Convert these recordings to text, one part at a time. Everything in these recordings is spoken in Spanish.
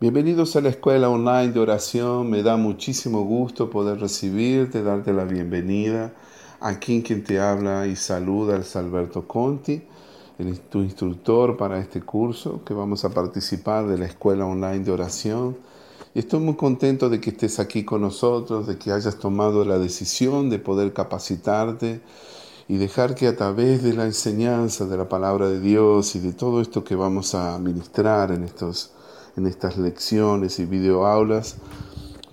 Bienvenidos a la escuela online de oración. Me da muchísimo gusto poder recibirte, darte la bienvenida. Aquí quien te habla y saluda es Alberto Conti, tu instructor para este curso que vamos a participar de la escuela online de oración. Y estoy muy contento de que estés aquí con nosotros, de que hayas tomado la decisión de poder capacitarte y dejar que a través de la enseñanza de la palabra de Dios y de todo esto que vamos a ministrar en estos en estas lecciones y videoaulas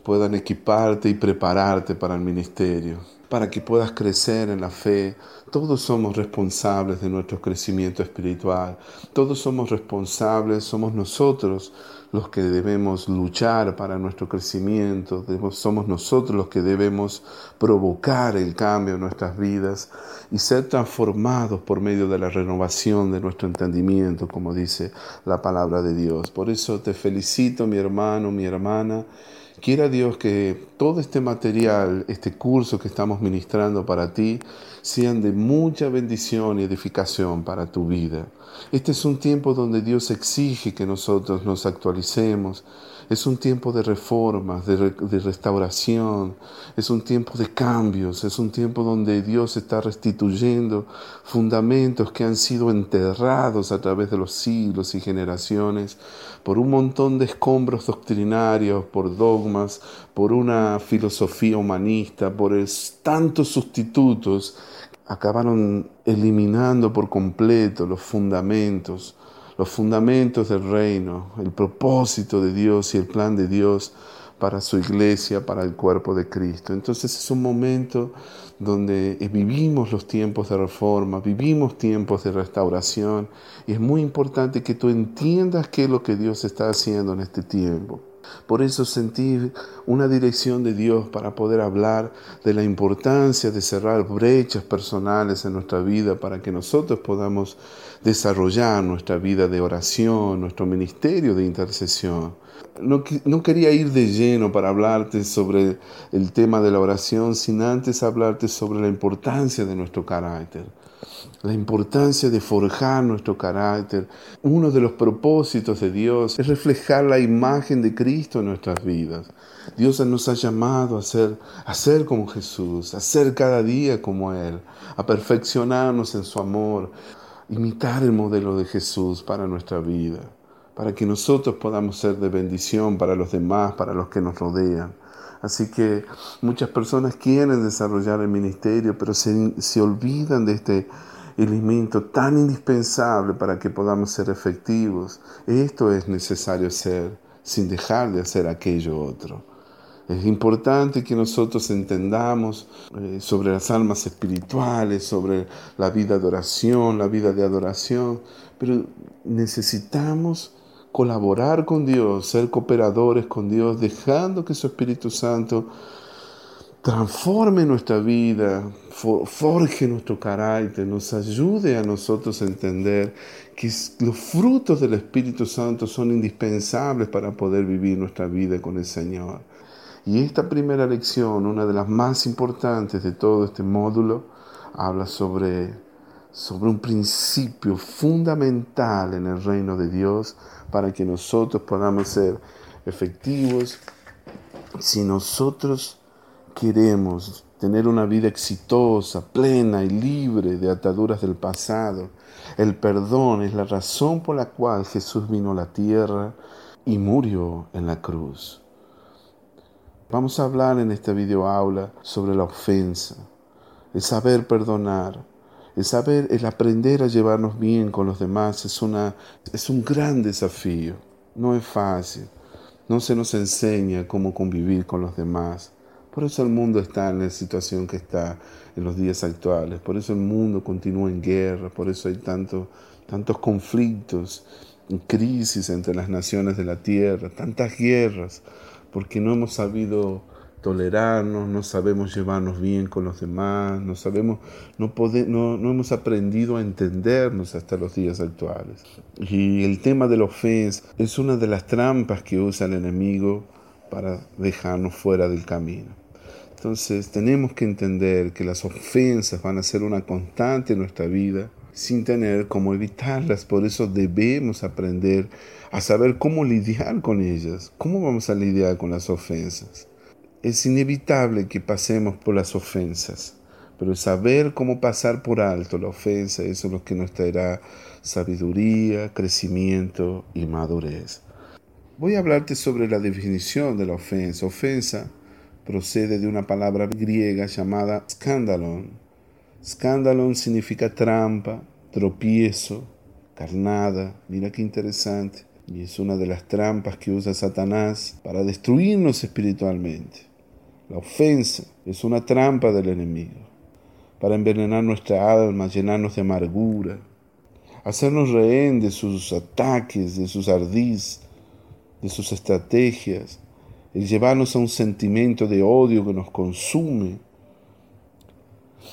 puedan equiparte y prepararte para el ministerio, para que puedas crecer en la fe. Todos somos responsables de nuestro crecimiento espiritual, todos somos responsables, somos nosotros los que debemos luchar para nuestro crecimiento, somos nosotros los que debemos provocar el cambio en nuestras vidas y ser transformados por medio de la renovación de nuestro entendimiento, como dice la palabra de Dios. Por eso te felicito, mi hermano, mi hermana. Quiera Dios que todo este material, este curso que estamos ministrando para ti, sean de mucha bendición y edificación para tu vida. Este es un tiempo donde Dios exige que nosotros nos actualicemos. Es un tiempo de reformas, de, restauración. Es un tiempo de cambios. Es un tiempo donde Dios está restituyendo fundamentos que han sido enterrados a través de los siglos y generaciones por un montón de escombros doctrinarios, por dogmas, por una filosofía humanista, por tantos sustitutos acabaron eliminando por completo los fundamentos, los fundamentos del reino, el propósito de Dios y el plan de Dios para su iglesia, para el cuerpo de Cristo. Entonces es un momento donde vivimos los tiempos de reforma, vivimos tiempos de restauración y es muy importante que tú entiendas qué es lo que Dios está haciendo en este tiempo. Por eso sentir una dirección de Dios para poder hablar de la importancia de cerrar brechas personales en nuestra vida para que nosotros podamos desarrollar nuestra vida de oración, nuestro ministerio de intercesión. No, no, quería ir de lleno para hablarte sobre el tema de la oración, sin antes hablarte sobre la importancia de nuestro carácter la importancia de forjar nuestro carácter. Uno de los propósitos de Dios es reflejar la imagen de Cristo en nuestras vidas. Dios nos ha llamado a ser, a ser como Jesús, a ser cada día como Él, a perfeccionarnos en su amor, imitar el modelo de Jesús para nuestra vida, para que nosotros podamos ser de bendición para los demás, para los que nos rodean. Así que muchas personas quieren desarrollar el ministerio, pero se, se olvidan de este elemento tan indispensable para que podamos ser efectivos. Esto es necesario hacer sin dejar de hacer aquello otro. Es importante que nosotros entendamos eh, sobre las almas espirituales, sobre la vida de oración, la vida de adoración, pero necesitamos colaborar con Dios, ser cooperadores con Dios, dejando que su Espíritu Santo transforme nuestra vida, forje nuestro carácter, nos ayude a nosotros a entender que los frutos del Espíritu Santo son indispensables para poder vivir nuestra vida con el Señor. Y esta primera lección, una de las más importantes de todo este módulo, habla sobre, sobre un principio fundamental en el reino de Dios para que nosotros podamos ser efectivos si nosotros queremos tener una vida exitosa, plena y libre de ataduras del pasado. El perdón es la razón por la cual Jesús vino a la tierra y murió en la cruz. Vamos a hablar en esta video aula sobre la ofensa, el saber perdonar, el saber, el aprender a llevarnos bien con los demás es, una, es un gran desafío. No es fácil. No se nos enseña cómo convivir con los demás. Por eso el mundo está en la situación que está en los días actuales. Por eso el mundo continúa en guerra. Por eso hay tanto, tantos conflictos, crisis entre las naciones de la tierra, tantas guerras, porque no hemos sabido tolerarnos, no sabemos llevarnos bien con los demás, no sabemos, no, no, no, hemos aprendido a entendernos hasta los días actuales. Y el tema de la ofensa es una de las trampas que usa el enemigo para dejarnos fuera del camino. Entonces tenemos que entender que las ofensas van a ser una constante en nuestra vida sin tener cómo evitarlas. Por eso debemos aprender a saber cómo lidiar con ellas. ¿Cómo vamos a lidiar con las ofensas? Es inevitable que pasemos por las ofensas, pero saber cómo pasar por alto la ofensa, eso es lo que nos traerá sabiduría, crecimiento y madurez. Voy a hablarte sobre la definición de la ofensa. Ofensa procede de una palabra griega llamada scandalon. Scandalon significa trampa, tropiezo, carnada. Mira qué interesante. Y es una de las trampas que usa Satanás para destruirnos espiritualmente. La ofensa es una trampa del enemigo para envenenar nuestra alma, llenarnos de amargura, hacernos rehén de sus ataques, de sus ardís, de sus estrategias, el llevarnos a un sentimiento de odio que nos consume.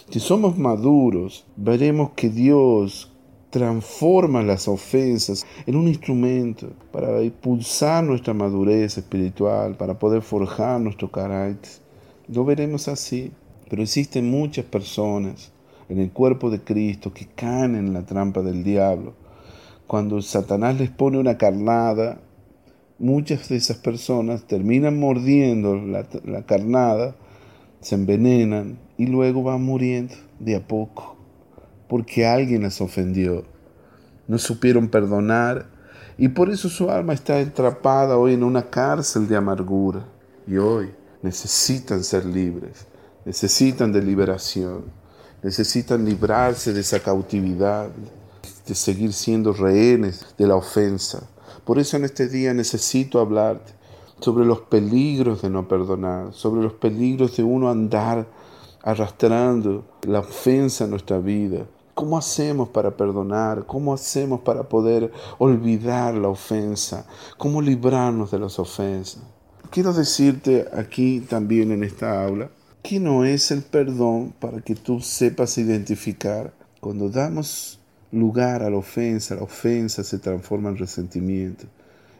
Si somos maduros, veremos que Dios transforma las ofensas en un instrumento para impulsar nuestra madurez espiritual, para poder forjar nuestro carácter. Lo veremos así, pero existen muchas personas en el cuerpo de Cristo que caen en la trampa del diablo. Cuando Satanás les pone una carnada, muchas de esas personas terminan mordiendo la, la carnada, se envenenan y luego van muriendo de a poco, porque alguien las ofendió. No supieron perdonar y por eso su alma está atrapada hoy en una cárcel de amargura. Y hoy necesitan ser libres, necesitan de liberación, necesitan librarse de esa cautividad, de seguir siendo rehenes de la ofensa. Por eso en este día necesito hablarte sobre los peligros de no perdonar, sobre los peligros de uno andar arrastrando la ofensa en nuestra vida. ¿Cómo hacemos para perdonar? ¿Cómo hacemos para poder olvidar la ofensa? ¿Cómo librarnos de las ofensas? Quiero decirte aquí también en esta aula que no es el perdón para que tú sepas identificar. Cuando damos lugar a la ofensa, la ofensa se transforma en resentimiento.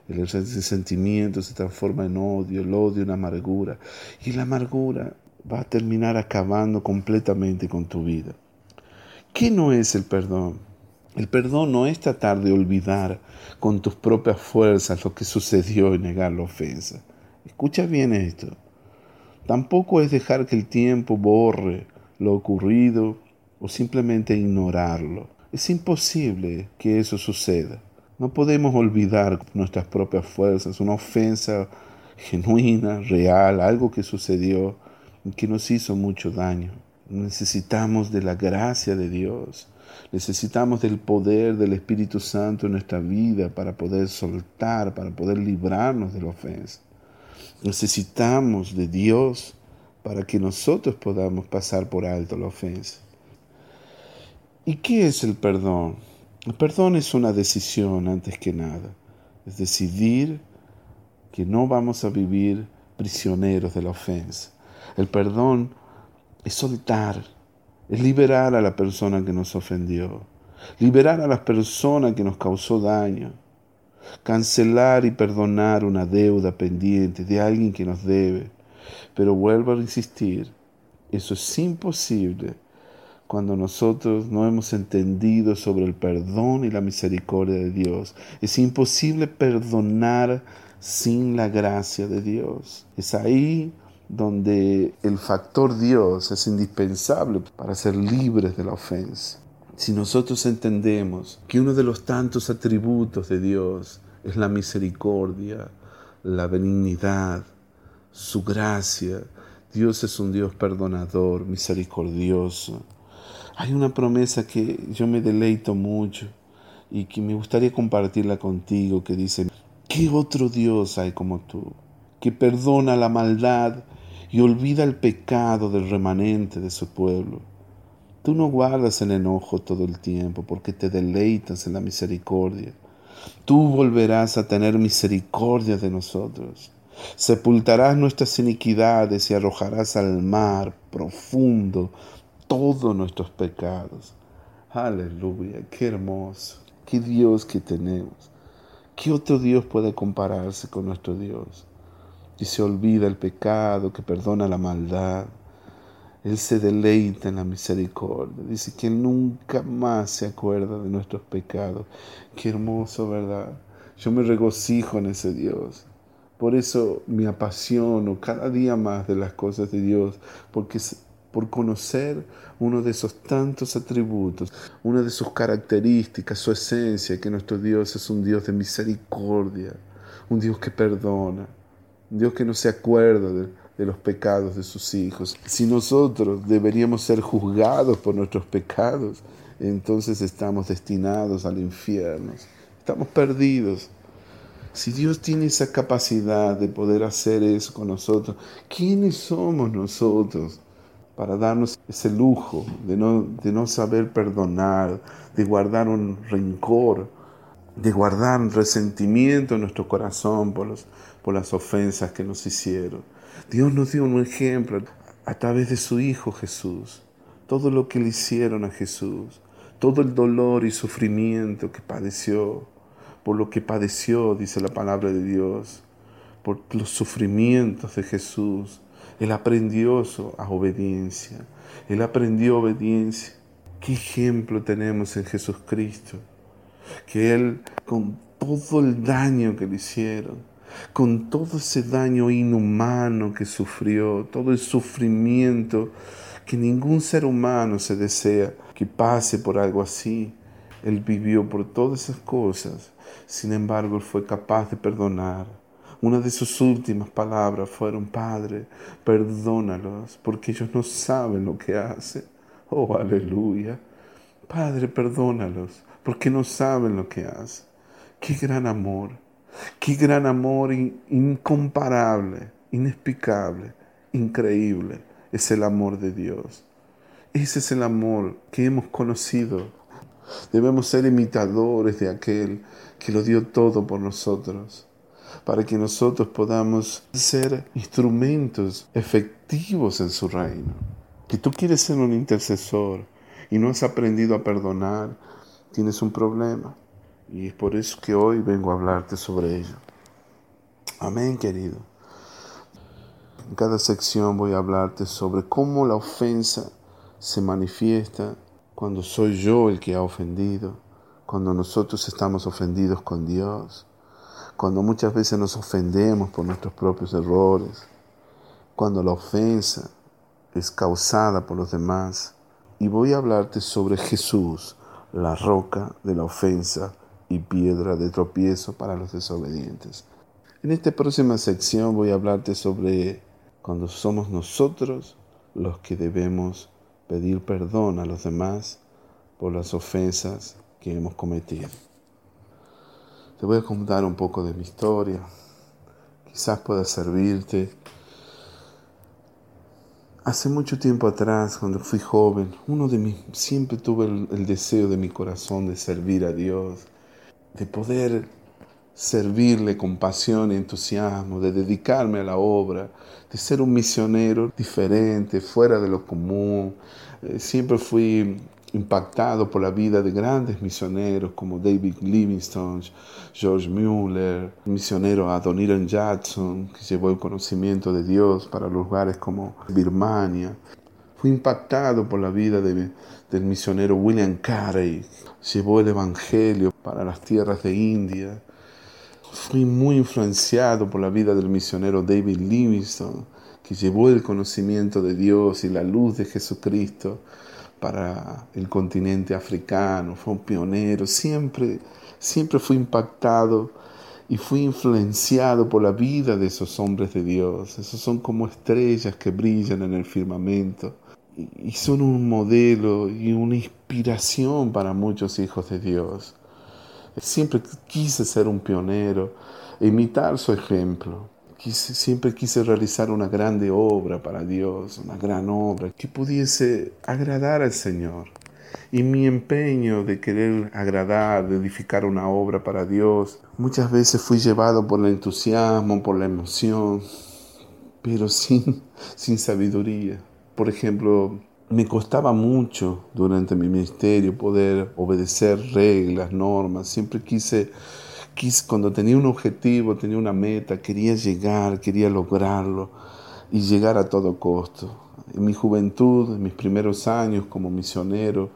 El resentimiento se transforma en odio, el odio en amargura. Y la amargura va a terminar acabando completamente con tu vida. ¿Qué no es el perdón? El perdón no es tratar de olvidar con tus propias fuerzas lo que sucedió y negar la ofensa. Escucha bien esto. Tampoco es dejar que el tiempo borre lo ocurrido o simplemente ignorarlo. Es imposible que eso suceda. No podemos olvidar nuestras propias fuerzas una ofensa genuina, real, algo que sucedió y que nos hizo mucho daño. Necesitamos de la gracia de Dios. Necesitamos del poder del Espíritu Santo en nuestra vida para poder soltar, para poder librarnos de la ofensa. Necesitamos de Dios para que nosotros podamos pasar por alto la ofensa. ¿Y qué es el perdón? El perdón es una decisión antes que nada. Es decidir que no vamos a vivir prisioneros de la ofensa. El perdón es soltar, es liberar a la persona que nos ofendió, liberar a la persona que nos causó daño, cancelar y perdonar una deuda pendiente de alguien que nos debe. Pero vuelvo a insistir, eso es imposible cuando nosotros no hemos entendido sobre el perdón y la misericordia de Dios. Es imposible perdonar sin la gracia de Dios. Es ahí donde el factor Dios es indispensable para ser libres de la ofensa. Si nosotros entendemos que uno de los tantos atributos de Dios es la misericordia, la benignidad, su gracia, Dios es un Dios perdonador, misericordioso. Hay una promesa que yo me deleito mucho y que me gustaría compartirla contigo, que dice, ¿qué otro Dios hay como tú? Que perdona la maldad y olvida el pecado del remanente de su pueblo Tú no guardas el enojo todo el tiempo porque te deleitas en la misericordia. Tú volverás a tener misericordia de nosotros. Sepultarás nuestras iniquidades y arrojarás al mar profundo todos nuestros pecados. Aleluya, qué hermoso, qué Dios que tenemos. ¿Qué otro Dios puede compararse con nuestro Dios? Y se olvida el pecado, que perdona la maldad, Él se deleita en la misericordia. Dice que nunca más se acuerda de nuestros pecados. Qué hermoso, ¿verdad? Yo me regocijo en ese Dios. Por eso me apasiono cada día más de las cosas de Dios, porque por conocer uno de esos tantos atributos, una de sus características, su esencia, que nuestro Dios es un Dios de misericordia, un Dios que perdona, un Dios que no se acuerda de, de los pecados de sus hijos. Si nosotros deberíamos ser juzgados por nuestros pecados, entonces estamos destinados al infierno. Estamos perdidos. Si Dios tiene esa capacidad de poder hacer eso con nosotros, ¿quiénes somos nosotros para darnos ese lujo de no, de no saber perdonar, de guardar un rencor, de guardar un resentimiento en nuestro corazón por, por las ofensas que nos hicieron? Dios nos dio un ejemplo a través de su Hijo Jesús. Todo lo que le hicieron a Jesús, todo el dolor y sufrimiento que padeció, por lo que padeció, dice la palabra de Dios, por los sufrimientos de Jesús. Él aprendió a obediencia. Él aprendió obediencia. ¿Qué ejemplo tenemos en Jesucristo? Que Él, con todo el daño que le hicieron, con todo ese daño inhumano que sufrió, todo el sufrimiento que ningún ser humano se desea que pase por algo así. Él vivió por todas esas cosas, sin embargo, él fue capaz de perdonar. Una de sus últimas palabras fueron, Padre, perdónalos, porque ellos no saben lo que hacen. Oh, aleluya. Padre, perdónalos, porque no saben lo que hacen. Qué gran amor. Qué gran amor incomparable, inexplicable, increíble es el amor de Dios. Ese es el amor que hemos conocido. Debemos ser imitadores de aquel que lo dio todo por nosotros, para que nosotros podamos ser instrumentos efectivos en su reino. Que tú quieres ser un intercesor y no has aprendido a perdonar, tienes un problema. Y es por eso que hoy vengo a hablarte sobre ello. Amén, querido. En cada sección voy a hablarte sobre cómo la ofensa se manifiesta cuando soy yo el que ha ofendido, cuando nosotros estamos ofendidos con Dios, cuando muchas veces nos ofendemos por nuestros propios errores, cuando la ofensa es causada por los demás. Y voy a hablarte sobre Jesús, la roca de la ofensa y piedra de tropiezo para los desobedientes. En esta próxima sección voy a hablarte sobre cuando somos nosotros los que debemos pedir perdón a los demás por las ofensas que hemos cometido. Te voy a contar un poco de mi historia, quizás pueda servirte. Hace mucho tiempo atrás, cuando fui joven, uno de mis, siempre tuve el deseo de mi corazón de servir a Dios, de poder servirle con pasión y entusiasmo, de dedicarme a la obra, de ser un misionero diferente, fuera de lo común. Eh, siempre fui impactado por la vida de grandes misioneros como David Livingstone, George Mueller, el misionero Adoniran Jackson, que llevó el conocimiento de Dios para lugares como Birmania. Fui impactado por la vida de, del misionero William Carey, llevó el Evangelio para las tierras de India. Fui muy influenciado por la vida del misionero David Livingstone, que llevó el conocimiento de Dios y la luz de Jesucristo para el continente africano. Fue un pionero. Siempre, siempre fui impactado y fui influenciado por la vida de esos hombres de Dios. Esos son como estrellas que brillan en el firmamento y son un modelo y una inspiración para muchos hijos de Dios. Siempre quise ser un pionero, imitar su ejemplo. siempre quise realizar una grande obra para Dios, una gran obra que pudiese agradar al Señor. Y mi empeño de querer agradar, de edificar una obra para Dios, muchas veces fui llevado por el entusiasmo, por la emoción, pero sin, sin sabiduría por ejemplo, me costaba mucho durante mi ministerio poder obedecer reglas, normas. Siempre quise, quise, cuando tenía un objetivo, tenía una meta, quería llegar, quería lograrlo. y llegar a todo costo. En mi juventud, en mis primeros años como misionero,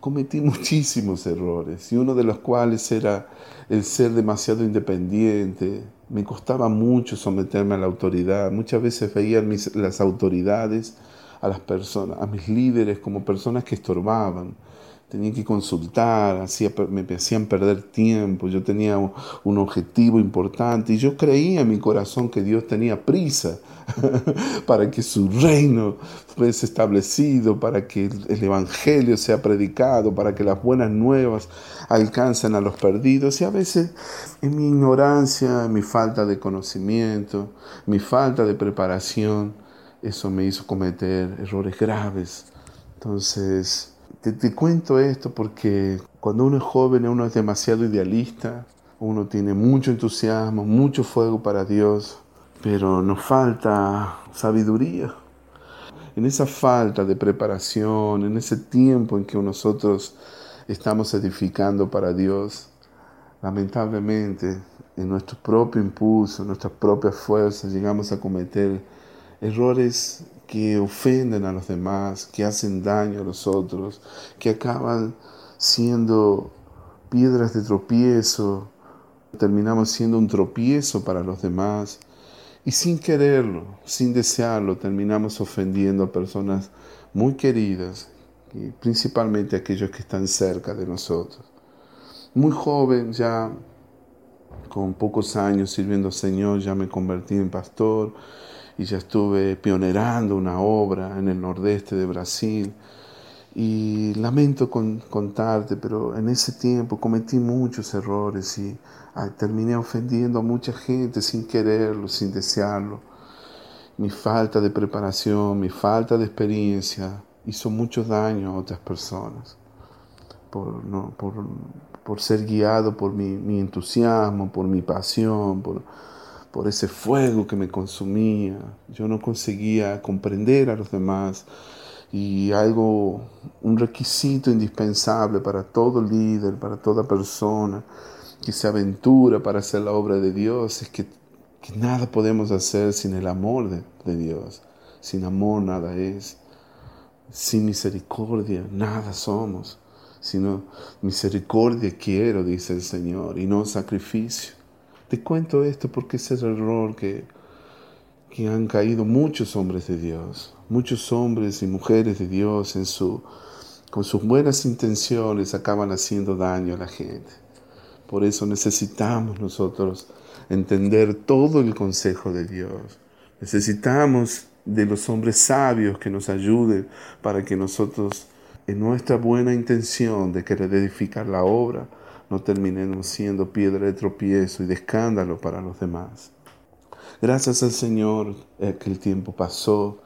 cometí muchísimos errores y uno de los cuales era el ser demasiado independiente. Me costaba mucho someterme a la autoridad. Muchas veces veía las autoridades, a las personas, a mis líderes como personas que estorbaban tenía que consultar, me hacían perder tiempo, yo tenía un, objetivo importante y yo creía en mi corazón que Dios tenía prisa para que su reino fuese establecido, para que el Evangelio sea predicado, para que las buenas nuevas alcancen a los perdidos. Y a veces en mi ignorancia, en mi falta de conocimiento, mi falta de preparación, eso me hizo cometer errores graves. Entonces, te, cuento esto porque cuando uno es joven uno es demasiado idealista, uno tiene mucho entusiasmo, mucho fuego para Dios, pero nos falta sabiduría. En esa falta de preparación, en ese tiempo en que nosotros estamos edificando para Dios, lamentablemente en nuestro propio impulso, en nuestras propias fuerzas, llegamos a cometer errores que ofenden a los demás, que hacen daño a los otros, que acaban siendo piedras de tropiezo, terminamos siendo un tropiezo para los demás y sin quererlo, sin desearlo, terminamos ofendiendo a personas muy queridas, y principalmente aquellos que están cerca de nosotros. Muy joven, ya con pocos años sirviendo al Señor, ya me convertí en pastor y ya estuve pionerando una obra en el nordeste de Brasil. Y lamento contarte, pero en ese tiempo cometí muchos errores y terminé ofendiendo a mucha gente sin quererlo, sin desearlo. Mi falta de preparación, mi falta de experiencia hizo mucho daño a otras personas por, no, por, por ser guiado por mi entusiasmo, por mi pasión, por, por ese fuego que me consumía. Yo no conseguía comprender a los demás y algo, un requisito indispensable para todo líder, para toda persona que se aventura para hacer la obra de Dios es que, nada podemos hacer sin el amor de, de Dios. Sin amor nada es. Sin misericordia nada somos. Sino misericordia quiero, dice el Señor, y no sacrificio. Te cuento esto porque es el error que, que han caído muchos hombres de Dios, muchos hombres y mujeres de Dios en su, con sus buenas intenciones acaban haciendo daño a la gente. Por eso necesitamos nosotros entender todo el consejo de Dios. Necesitamos de los hombres sabios que nos ayuden para que nosotros, en nuestra buena intención de querer edificar la obra, no terminemos siendo piedra de tropiezo y de escándalo para los demás. Gracias al Señor eh, que el tiempo pasó,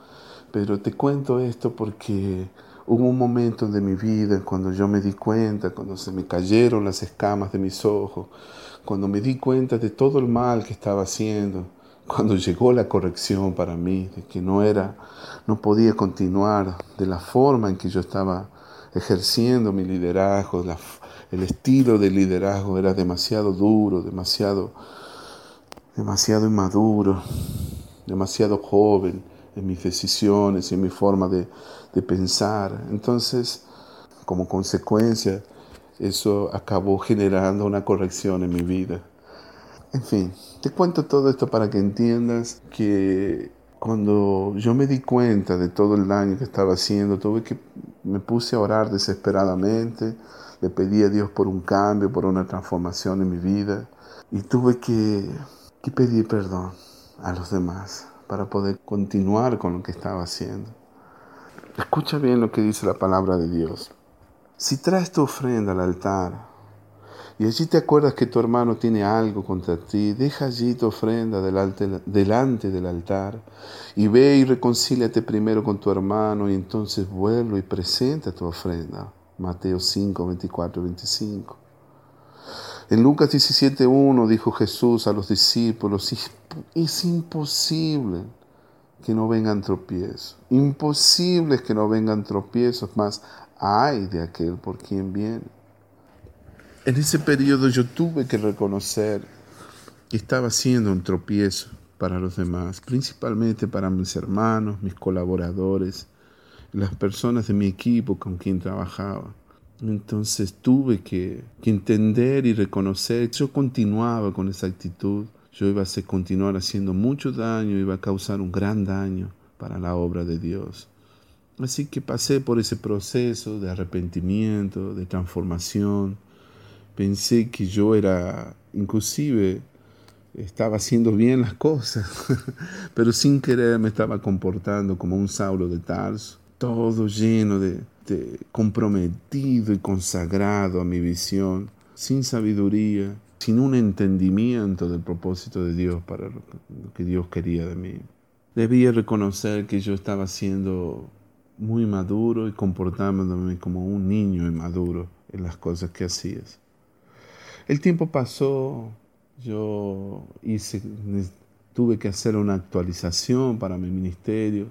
pero te cuento esto porque hubo un momento de mi vida cuando yo me di cuenta, cuando se me cayeron las escamas de mis ojos, cuando me di cuenta de todo el mal que estaba haciendo, cuando llegó la corrección para mí, de que no era, no podía continuar de la forma en que yo estaba ejerciendo mi liderazgo, la, el estilo de liderazgo era demasiado duro, demasiado, demasiado inmaduro, demasiado joven en mis decisiones y en mi forma de, de pensar. Entonces, como consecuencia, eso acabó generando una corrección en mi vida. En fin, te cuento todo esto para que entiendas que cuando yo me di cuenta de todo el daño que estaba haciendo, tuve que me puse a orar desesperadamente, le pedí a Dios por un cambio, por una transformación en mi vida y tuve que, que pedir perdón a los demás para poder continuar con lo que estaba haciendo. Escucha bien lo que dice la palabra de Dios. Si traes tu ofrenda al altar y allí te acuerdas que tu hermano tiene algo contra ti, deja allí tu ofrenda delante, del altar y ve y reconcíliate primero con tu hermano y entonces vuelve y presenta tu ofrenda. Mateo 5, 24, 25. En Lucas 17, 1 dijo Jesús a los discípulos, es imposible que no vengan tropiezos, imposible que no vengan tropiezos, más hay de aquel por quien viene. En ese periodo yo tuve que reconocer que estaba haciendo un tropiezo, para los demás, principalmente para mis hermanos, mis colaboradores, las personas de mi equipo con quien trabajaba. Entonces tuve que, entender y reconocer, yo continuaba con esa actitud, yo iba a continuar haciendo mucho daño, iba a causar un gran daño para la obra de Dios. Así que pasé por ese proceso de arrepentimiento, de transformación. Pensé que yo era, inclusive, estaba haciendo bien las cosas, pero sin querer me estaba comportando como un Saulo de Tarso, todo lleno de, comprometido y consagrado a mi visión, sin sabiduría, sin un entendimiento del propósito de Dios para lo que Dios quería de mí. Debía reconocer que yo estaba siendo muy maduro y comportándome como un niño inmaduro en las cosas que hacías. El tiempo pasó, yo hice, tuve que hacer una actualización para mi ministerio,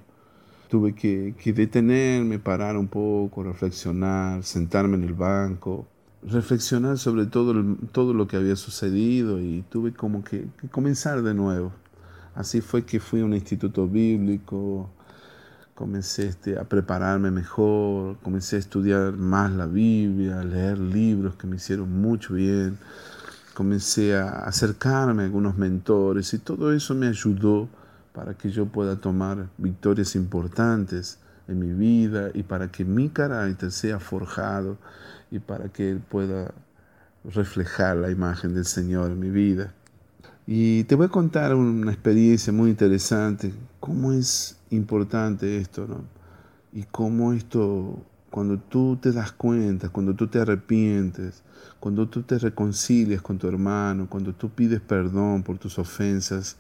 tuve que, detenerme, parar un poco, reflexionar, sentarme en el banco, reflexionar sobre todo, todo lo que había sucedido y tuve como que, comenzar de nuevo. Así fue que fui a un instituto bíblico, comencé este, a prepararme mejor, comencé a estudiar más la Biblia, a leer libros que me hicieron mucho bien, comencé a acercarme a algunos mentores y todo eso me ayudó para que yo pueda tomar victorias importantes en mi vida y para que mi carácter sea forjado y para que Él pueda reflejar la imagen del Señor en mi vida. Y te voy a contar una experiencia muy interesante, cómo es importante esto, ¿no? Y cómo esto, cuando tú te das cuenta, cuando tú te arrepientes, cuando tú te reconcilias con tu hermano, cuando tú pides perdón por tus ofensas,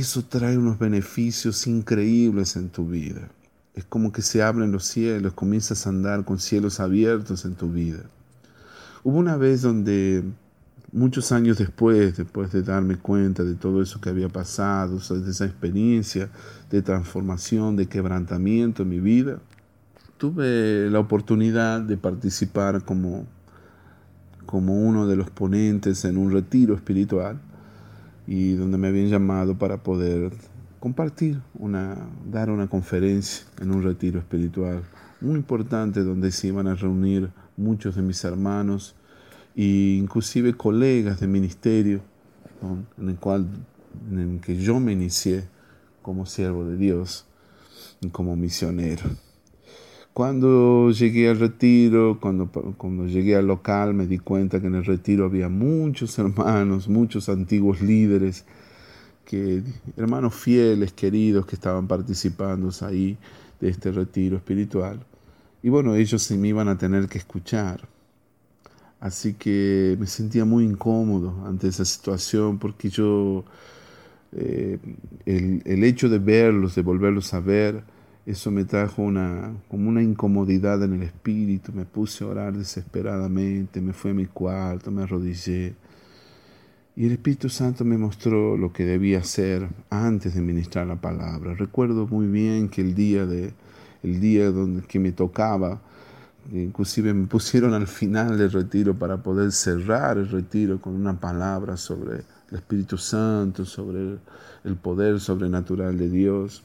eso trae unos beneficios increíbles en tu vida. Es como que se abren los cielos, comienzas a andar con cielos abiertos en tu vida. Hubo una vez donde, muchos años después, después de darme cuenta de todo eso que había pasado, de esa experiencia de transformación, de quebrantamiento en mi vida, tuve la oportunidad de participar como como uno de los ponentes en un retiro espiritual y donde me habían llamado para poder compartir, una, dar una conferencia en un retiro espiritual muy importante donde se iban a reunir muchos de mis hermanos e inclusive colegas de ministerio en el cual en el que yo me inicié como siervo de Dios y como misionero. Cuando llegué al retiro, cuando, cuando llegué al local, me di cuenta que en el retiro había muchos hermanos, muchos antiguos líderes, que, hermanos fieles, queridos, que estaban participando ahí de este retiro espiritual. Y bueno, ellos se me iban a tener que escuchar. Así que me sentía muy incómodo ante esa situación porque yo, eh, el, el hecho de verlos, de volverlos a ver, eso me trajo una, como una incomodidad en el espíritu. Me puse a orar desesperadamente, me fui a mi cuarto, me arrodillé. Y el Espíritu Santo me mostró lo que debía hacer antes de ministrar la palabra. Recuerdo muy bien que el día, de, el día donde, que me tocaba, inclusive me pusieron al final del retiro para poder cerrar el retiro con una palabra sobre el Espíritu Santo, sobre el poder sobrenatural de Dios.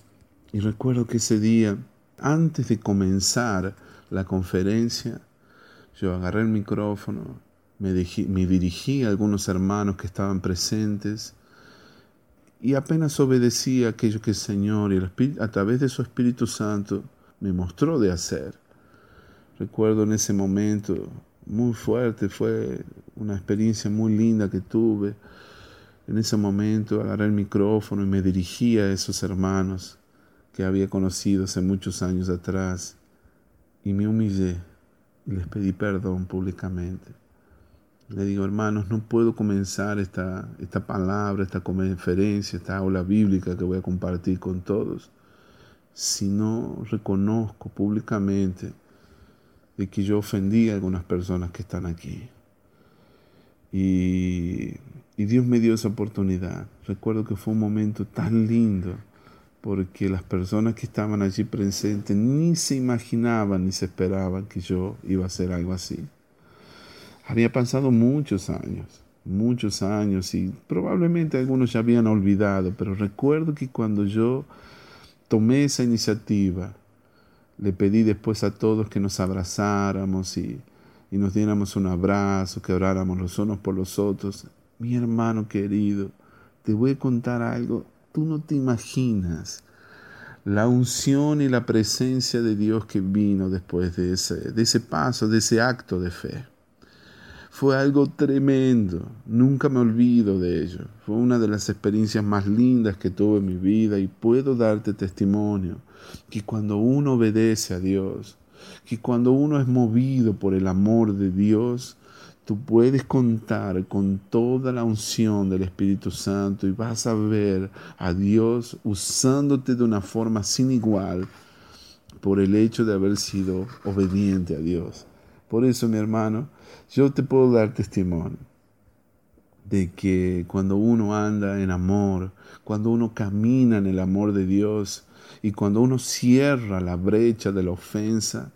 Y recuerdo que ese día, antes de comenzar la conferencia, yo agarré el micrófono, me, dirigí a algunos hermanos que estaban presentes y apenas obedecí aquello que el Señor y a través de su Espíritu Santo me mostró de hacer. Recuerdo en ese momento muy fuerte, fue una experiencia muy linda que tuve. En ese momento agarré el micrófono y me dirigí a esos hermanos que había conocido hace muchos años atrás y me humillé y les pedí perdón públicamente. Le digo, hermanos, no puedo comenzar esta, esta palabra, esta conferencia, esta aula bíblica que voy a compartir con todos, si no reconozco públicamente de que yo ofendí a algunas personas que están aquí. Y, y Dios me dio esa oportunidad. Recuerdo que fue un momento tan lindo porque las personas que estaban allí presentes ni se imaginaban ni se esperaban que yo iba a hacer algo así. Había pasado muchos años, muchos años y probablemente algunos ya habían olvidado, pero recuerdo que cuando yo tomé esa iniciativa, le pedí después a todos que nos abrazáramos y, y nos diéramos un abrazo, que oráramos los unos por los otros. Mi hermano querido, te voy a contar algo, tú no te imaginas la unción y la presencia de Dios que vino después de ese, de ese paso, de ese acto de fe. Fue algo tremendo, nunca me olvido de ello. Fue una de las experiencias más lindas que tuve en mi vida y puedo darte testimonio que cuando uno obedece a Dios, que cuando uno es movido por el amor de Dios, tú puedes contar con toda la unción del Espíritu Santo y vas a ver a Dios usándote de una forma sin igual por el hecho de haber sido obediente a Dios. Por eso, mi hermano, yo te puedo dar testimonio de que cuando uno anda en amor, cuando uno camina en el amor de Dios y cuando uno cierra la brecha de la ofensa,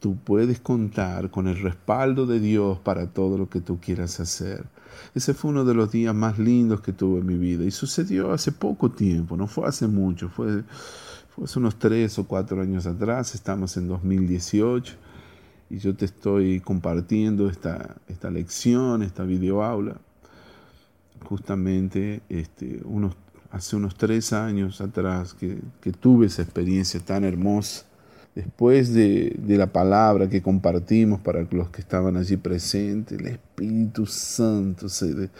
tú puedes contar con el respaldo de Dios para todo lo que tú quieras hacer. Ese fue uno de los días más lindos que tuve en mi vida y sucedió hace poco tiempo, no fue hace mucho, fue, fue hace unos tres o cuatro años atrás, estamos en 2018 y yo te estoy compartiendo esta, esta lección, esta videoaula, justamente este, hace unos tres años atrás que, que tuve esa experiencia tan hermosa. Después de, de, la palabra que compartimos para los que estaban allí presentes, el Espíritu Santo se, de,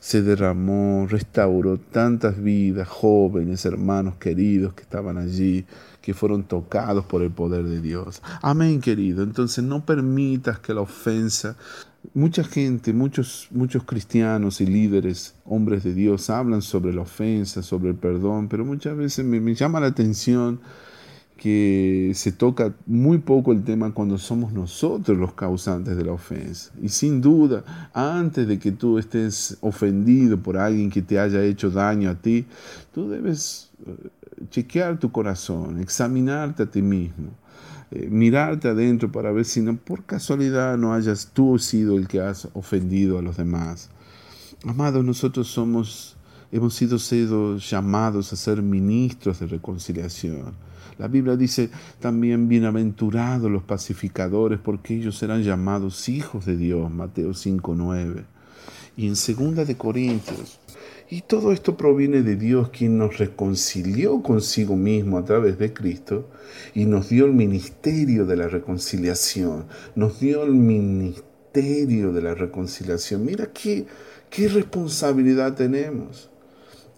se derramó, restauró tantas vidas, jóvenes, hermanos queridos que estaban allí, que fueron tocados por el poder de Dios. Amén, querido. Entonces no permitas que la ofensa Mucha gente, muchos, muchos cristianos y líderes, hombres de Dios, hablan sobre la ofensa, sobre el perdón, pero muchas veces me, me, llama la atención que se toca muy poco el tema cuando somos nosotros los causantes de la ofensa. Y sin duda, antes de que tú estés ofendido por alguien que te haya hecho daño a ti, tú debes eh, chequear tu corazón, examinarte a ti mismo, eh, mirarte adentro para ver si no, por casualidad no hayas tú sido el que has ofendido a los demás. Amados, nosotros somos, hemos sido, sido llamados a ser ministros de reconciliación. La Biblia dice también, bienaventurados los pacificadores, porque ellos serán llamados hijos de Dios, Mateo 5.9. Y en 2 de Corintios y todo esto proviene de Dios, quien nos reconcilió consigo mismo a través de Cristo y nos dio el ministerio de la reconciliación. Nos dio el ministerio de la reconciliación. Mira qué, qué responsabilidad tenemos.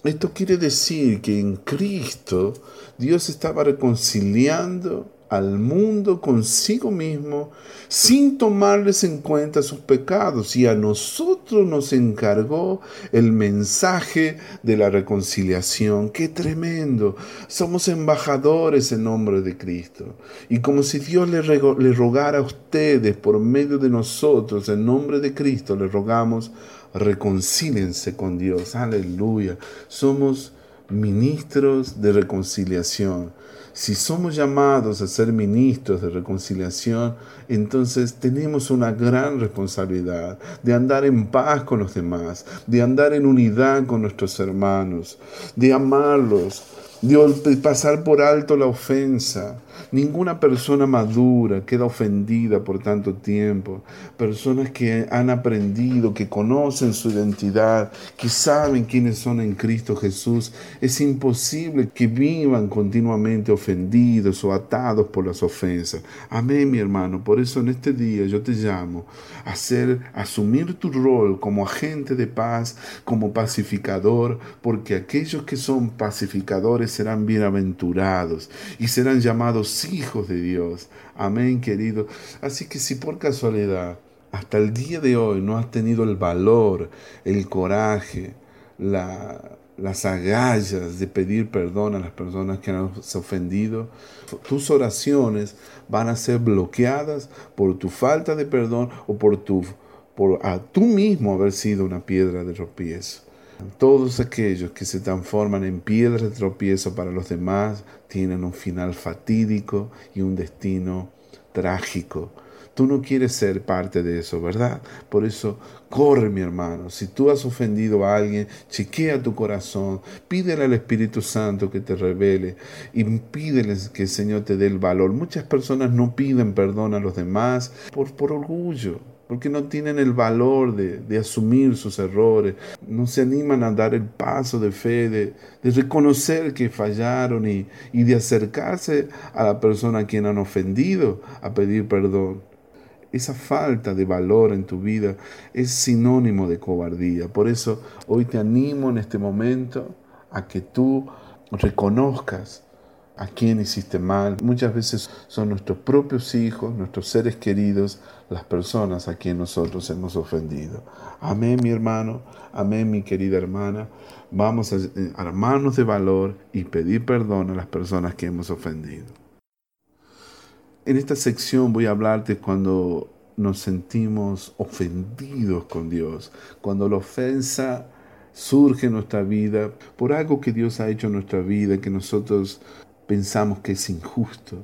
Esto quiere decir que en Cristo Dios estaba reconciliando al mundo consigo mismo sin tomarles en cuenta sus pecados y a nosotros nos encargó el mensaje de la reconciliación. ¡Qué tremendo! Somos embajadores en nombre de Cristo. Y como si Dios le, le rogara a ustedes por medio de nosotros, en nombre de Cristo, le rogamos, reconcílense con Dios. Aleluya. Somos ministros de reconciliación. Si somos llamados a ser ministros de reconciliación, entonces tenemos una gran responsabilidad de andar en paz con los demás, de andar en unidad con nuestros hermanos, de amarlos, de pasar por alto la ofensa, Ninguna persona madura queda ofendida por tanto tiempo. Personas que han aprendido, que conocen su identidad, que saben quiénes son en Cristo Jesús. Es imposible que vivan continuamente ofendidos o atados por las ofensas. Amén, mi hermano. Por eso en este día yo te llamo a hacer, asumir tu rol como agente de paz, como pacificador, porque aquellos que son pacificadores serán bienaventurados y serán llamados hijos de Dios. Amén, querido. Así que si por casualidad hasta el día de hoy no has tenido el valor, el coraje, las agallas de pedir perdón a las personas que han ofendido, tus oraciones van a ser bloqueadas por tu falta de perdón o por tu por a tú mismo haber sido una piedra de tropiezo. Todos aquellos que se transforman en piedras de tropiezo para los demás tienen un final fatídico y un destino trágico. Tú no quieres ser parte de eso, ¿verdad? Por eso, corre, mi hermano. Si tú has ofendido a alguien, chequea tu corazón, pídele al Espíritu Santo que te revele y pídele que el Señor te dé el valor. Muchas personas no piden perdón a los demás por, por orgullo porque no tienen el valor de, asumir sus errores, no se animan a dar el paso de fe, de, reconocer que fallaron y, y, de acercarse a la persona a quien han ofendido a pedir perdón. Esa falta de valor en tu vida es sinónimo de cobardía. Por eso hoy te animo en este momento a que tú reconozcas a quién hiciste mal. Muchas veces son nuestros propios hijos, nuestros seres queridos, las personas a quien nosotros hemos ofendido. Amén, mi hermano. Amén, mi querida hermana. Vamos a eh, armarnos de valor y pedir perdón a las personas que hemos ofendido. En esta sección voy a hablarte cuando nos sentimos ofendidos con Dios, cuando la ofensa surge en nuestra vida por algo que Dios ha hecho en nuestra vida, que nosotros pensamos que es injusto.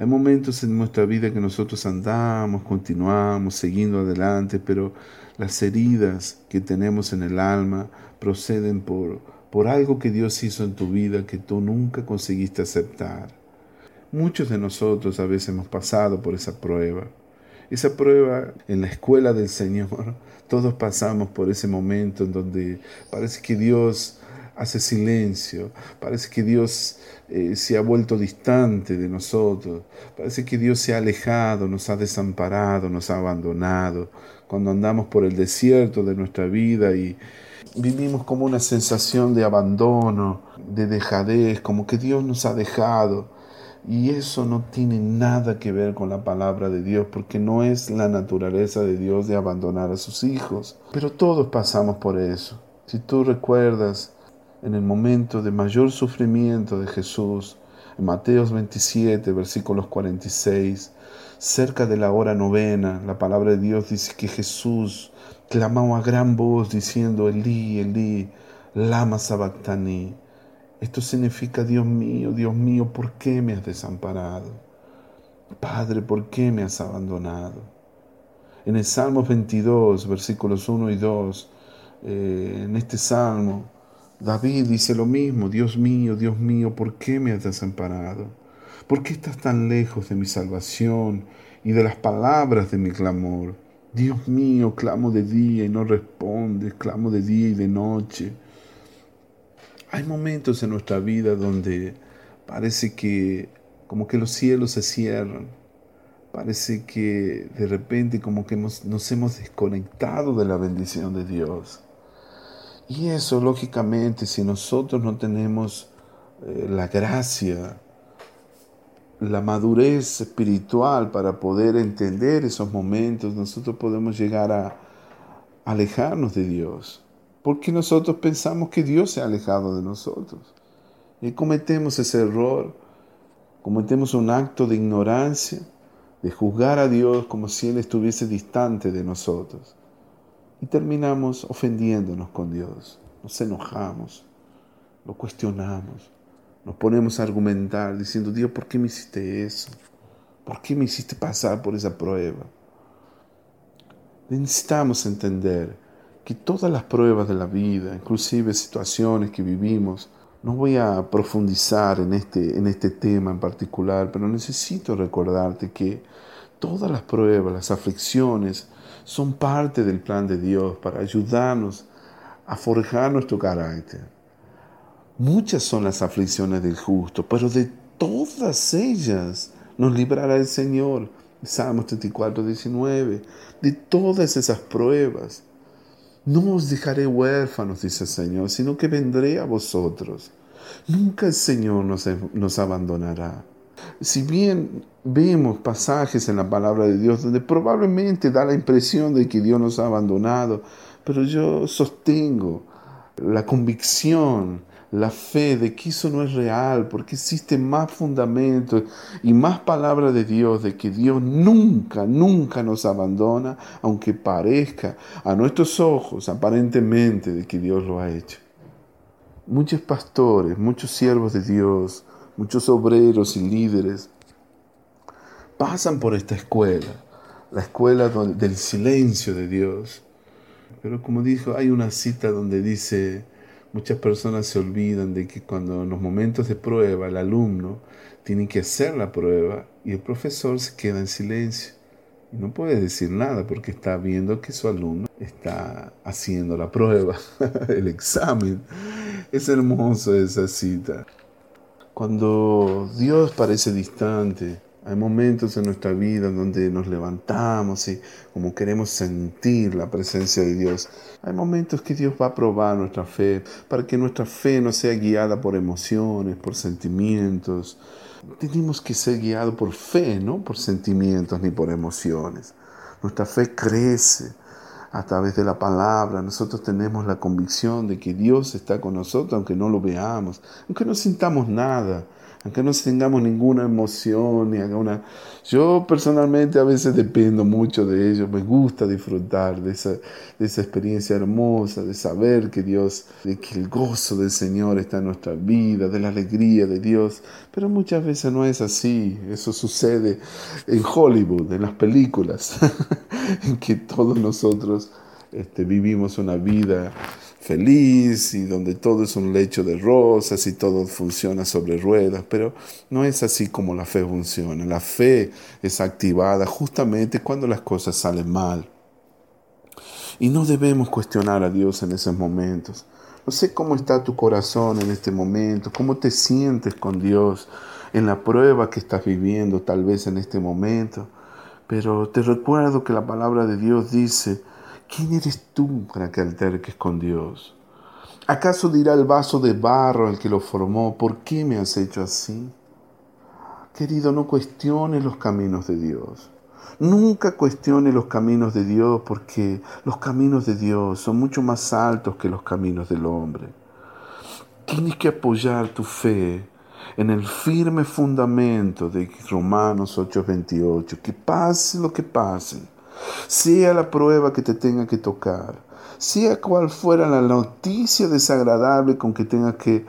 Hay momentos en nuestra vida que nosotros andamos, continuamos, siguiendo adelante, pero las heridas que tenemos en el alma proceden por, por algo que Dios hizo en tu vida que tú nunca conseguiste aceptar. Muchos de nosotros a veces hemos pasado por esa prueba. Esa prueba en la escuela del Señor, todos pasamos por ese momento en donde parece que Dios hace silencio, parece que Dios eh, se ha vuelto distante de nosotros, parece que Dios se ha alejado, nos ha desamparado, nos ha abandonado, cuando andamos por el desierto de nuestra vida y vivimos como una sensación de abandono, de dejadez, como que Dios nos ha dejado. Y eso no tiene nada que ver con la palabra de Dios, porque no es la naturaleza de Dios de abandonar a sus hijos. Pero todos pasamos por eso. Si tú recuerdas en el momento de mayor sufrimiento de Jesús, en Mateos 27, versículos 46, cerca de la hora novena, la palabra de Dios dice que Jesús clamó a gran voz diciendo, Elí, Elí, lama sabactani. Esto significa, Dios mío, Dios mío, ¿por qué me has desamparado? Padre, ¿por qué me has abandonado? En el Salmo 22, versículos 1 y 2, eh, en este salmo, David dice lo mismo, Dios mío, Dios mío, ¿por qué me has desamparado? ¿Por qué estás tan lejos de mi salvación y de las palabras de mi clamor? Dios mío, clamo de día y no respondes, clamo de día y de noche. Hay momentos en nuestra vida donde parece que como que los cielos se cierran, parece que de repente como que nos hemos desconectado de la bendición de Dios. Y eso, lógicamente, si nosotros no tenemos eh, la gracia, la madurez espiritual para poder entender esos momentos, nosotros podemos llegar a alejarnos de Dios. Porque nosotros pensamos que Dios se ha alejado de nosotros. Y cometemos ese error, cometemos un acto de ignorancia, de juzgar a Dios como si Él estuviese distante de nosotros y terminamos ofendiéndonos con Dios. Nos enojamos, lo cuestionamos, nos ponemos a argumentar diciendo, Dios, ¿por qué me hiciste eso? ¿Por qué me hiciste pasar por esa prueba? Necesitamos entender que todas las pruebas de la vida, inclusive situaciones que vivimos, no voy a profundizar en este, en este tema en particular, pero necesito recordarte que todas las pruebas, las aflicciones, son parte del plan de Dios para ayudarnos a forjar nuestro carácter. Muchas son las aflicciones del justo, pero de todas ellas nos librará el Señor. Salmos 34, 19. De todas esas pruebas. No os dejaré huérfanos, dice el Señor, sino que vendré a vosotros. Nunca el Señor nos, nos abandonará. Si bien vemos pasajes en la palabra de Dios donde probablemente da la impresión de que Dios nos ha abandonado, pero yo sostengo la convicción, la fe de que eso no es real, porque existe más fundamento y más palabra de Dios de que Dios nunca, nunca nos abandona, aunque parezca a nuestros ojos aparentemente de que Dios lo ha hecho. Muchos pastores, muchos siervos de Dios, muchos obreros y líderes pasan por esta escuela, la escuela del silencio de Dios. Pero como dijo, hay una cita donde dice, muchas personas se olvidan de que cuando en los momentos de prueba el alumno tiene que hacer la prueba y el profesor se queda en silencio. No puede decir nada porque está viendo que su alumno está haciendo la prueba, el examen. Es hermoso esa cita. Cuando Dios parece distante, hay momentos en nuestra vida donde nos levantamos y como queremos sentir la presencia de Dios. Hay momentos que Dios va a probar nuestra fe para que nuestra fe no sea guiada por emociones, por sentimientos. Tenemos que ser guiados por fe, no por sentimientos ni por emociones. Nuestra fe crece a través de la palabra. Nosotros tenemos la convicción de que Dios está con nosotros, aunque no lo veamos, aunque no sintamos nada aunque no tengamos ninguna emoción ni alguna... Yo personalmente a veces dependo mucho de ellos, me gusta disfrutar de esa, de esa experiencia hermosa, de saber que Dios, de que el gozo del Señor está en nuestra vida, de la alegría de Dios, pero muchas veces no es así, eso sucede en Hollywood, en las películas, en que todos nosotros este, vivimos una vida feliz y donde todo es un lecho de rosas y todo funciona sobre ruedas, pero no es así como la fe funciona. La fe es activada justamente cuando las cosas salen mal. Y no debemos cuestionar a Dios en esos momentos. No sé cómo está tu corazón en este momento, cómo te sientes con Dios en la prueba que estás viviendo tal vez en este momento. Pero te recuerdo que la palabra de Dios dice, ¿Quién eres tú para que alterques con Dios? ¿Acaso dirá el vaso de barro al que lo formó, ¿por qué me has hecho así? Querido, no cuestiones los caminos de Dios. Nunca cuestione los caminos de Dios porque los caminos de Dios son mucho más altos que los caminos del hombre. Tienes que apoyar tu fe en el firme fundamento de Romanos 8:28, que pase lo que pase sea la prueba que te tenga que tocar, sea cual fuera la noticia desagradable con que tengas que,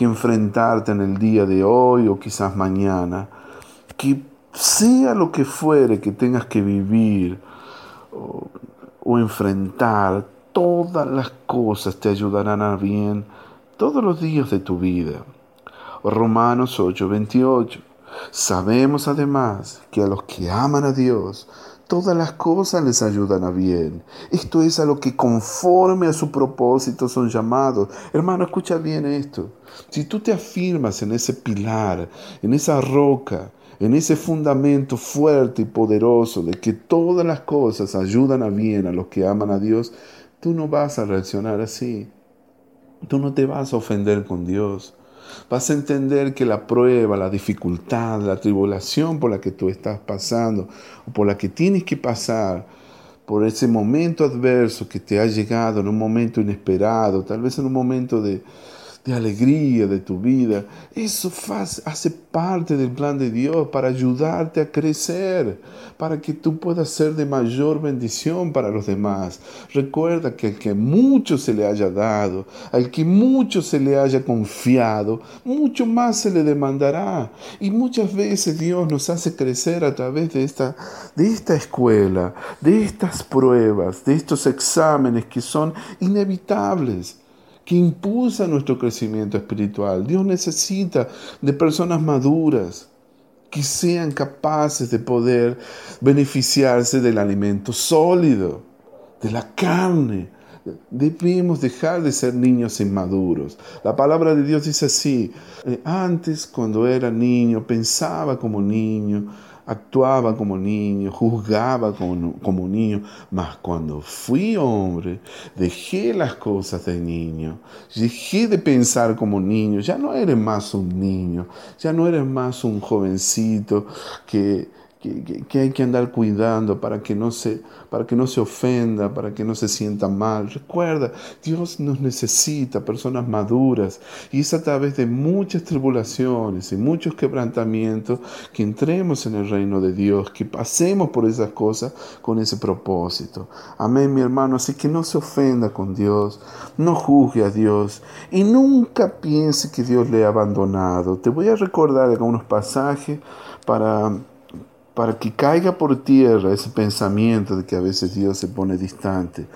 enfrentarte en el día de hoy o quizás mañana, que sea lo que fuere que tengas que vivir o, enfrentar, todas las cosas te ayudarán a bien todos los días de tu vida. Romanos 8:28. Sabemos además que a los que aman a Dios, todas las cosas les ayudan a bien. Esto es a lo que conforme a su propósito son llamados. Hermano, escucha bien esto. Si tú te afirmas en ese pilar, en esa roca, en ese fundamento fuerte y poderoso de que todas las cosas ayudan a bien a los que aman a Dios, tú no vas a reaccionar así. Tú no te vas a ofender con Dios. Vas a entender que la prueba, la dificultad, la tribulación por la que tú estás pasando o por la que tienes que pasar, por ese momento adverso que te ha llegado en un momento inesperado, tal vez en un momento de, de alegría de tu vida. Eso hace parte del plan de Dios para ayudarte a crecer, para que tú puedas ser de mayor bendición para los demás. Recuerda que al que mucho se le haya dado, al que mucho se le haya confiado, mucho más se le demandará. Y muchas veces Dios nos hace crecer a través de esta, de esta escuela, de estas pruebas, de estos exámenes que son inevitables que impulsa nuestro crecimiento espiritual. Dios necesita de personas maduras que sean capaces de poder beneficiarse del alimento sólido, de la carne. Debemos dejar de ser niños inmaduros. La palabra de Dios dice así, eh, antes cuando era niño pensaba como niño, actuaba como niño, juzgaba como, niño, mas cuando fui hombre, dejé las cosas de niño, dejé de pensar como niño, ya no eres más un niño, ya no eres más un jovencito que que, hay que andar cuidando para que, no se, para que no se ofenda, para que no se sienta mal. Recuerda, Dios nos necesita personas maduras y es a través de muchas tribulaciones y muchos quebrantamientos que entremos en el reino de Dios, que pasemos por esas cosas con ese propósito. Amén, mi hermano. Así que no se ofenda con Dios, no juzgue a Dios y nunca piense que Dios le ha abandonado. Te voy a recordar algunos pasajes para para que caiga por tierra ese pensamiento de que a veces Dios se pone distante.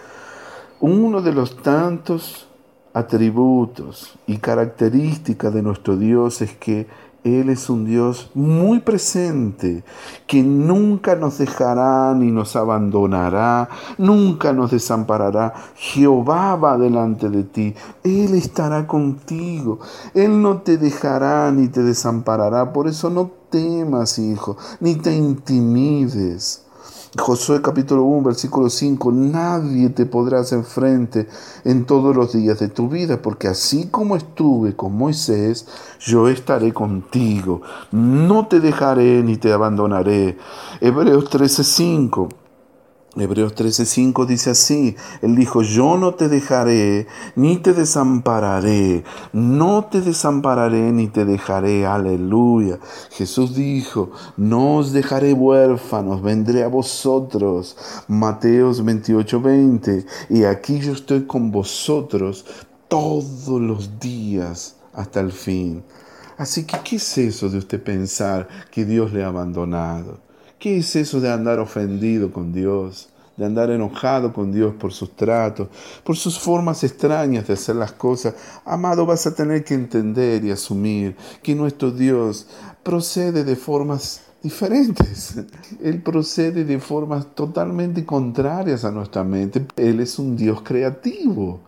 Uno de los tantos atributos y características de nuestro Dios es que Él es un Dios muy presente, que nunca nos dejará ni nos abandonará, nunca nos desamparará. Jehová va delante de ti, Él estará contigo, Él no te dejará ni te desamparará. Por eso no temas, hijo, ni te intimides. Josué capítulo 1, versículo 5, nadie te podrá hacer frente en todos los días de tu vida, porque así como estuve con Moisés, yo estaré contigo, no te dejaré ni te abandonaré. Hebreos 13, 5. Hebreos 13:5 dice así, Él dijo, yo no te dejaré ni te desampararé, no te desampararé ni te dejaré, aleluya. Jesús dijo, no os dejaré huérfanos, vendré a vosotros. Mateos 28:20, y aquí yo estoy con vosotros todos los días hasta el fin. Así que, ¿qué es eso de usted pensar que Dios le ha abandonado? ¿Qué es eso de andar ofendido con Dios? De andar enojado con Dios por sus tratos, por sus formas extrañas de hacer las cosas. Amado, vas a tener que entender y asumir que nuestro Dios procede de formas diferentes. Él procede de formas totalmente contrarias a nuestra mente. Él es un Dios creativo.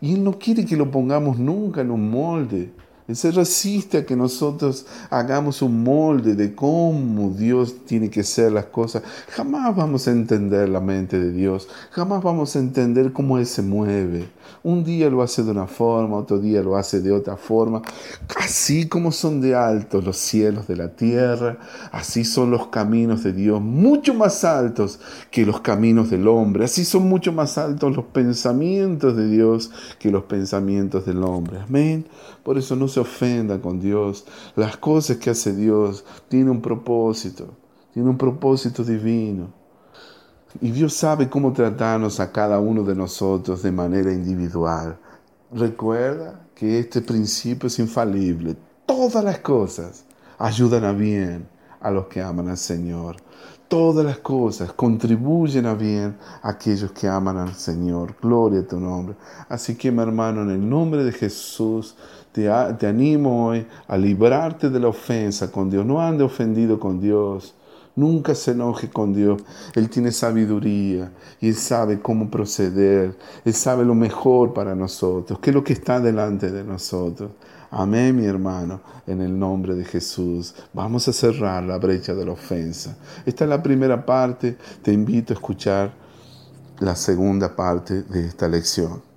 Y Él no quiere que lo pongamos nunca en un molde. Él se resiste a que nosotros hagamos un molde de cómo Dios tiene que ser las cosas. Jamás vamos a entender la mente de Dios. Jamás vamos a entender cómo Él se mueve. Un día lo hace de una forma, otro día lo hace de otra forma. Así como son de altos los cielos de la tierra, así son los caminos de Dios, mucho más altos que los caminos del hombre. Así son mucho más altos los pensamientos de Dios que los pensamientos del hombre. Amén. Por eso no se ofenda con Dios. Las cosas que hace Dios tienen un propósito, tiene un propósito divino. Y Dios sabe cómo tratarnos a cada uno de nosotros de manera individual. Recuerda que este principio es infalible. Todas las cosas ayudan a bien a los que aman al Señor. Todas las cosas contribuyen a bien a aquellos que aman al Señor. Gloria a tu nombre. Así que, mi hermano, en el nombre de Jesús, te, animo hoy a librarte de la ofensa con Dios. No ande ofendido con Dios. Nunca se enoje con Dios. Él tiene sabiduría y Él sabe cómo proceder. Él sabe lo mejor para nosotros, qué es lo que está delante de nosotros. Amén, mi hermano, en el nombre de Jesús. Vamos a cerrar la brecha de la ofensa. Esta es la primera parte. Te invito a escuchar la segunda parte de esta lección.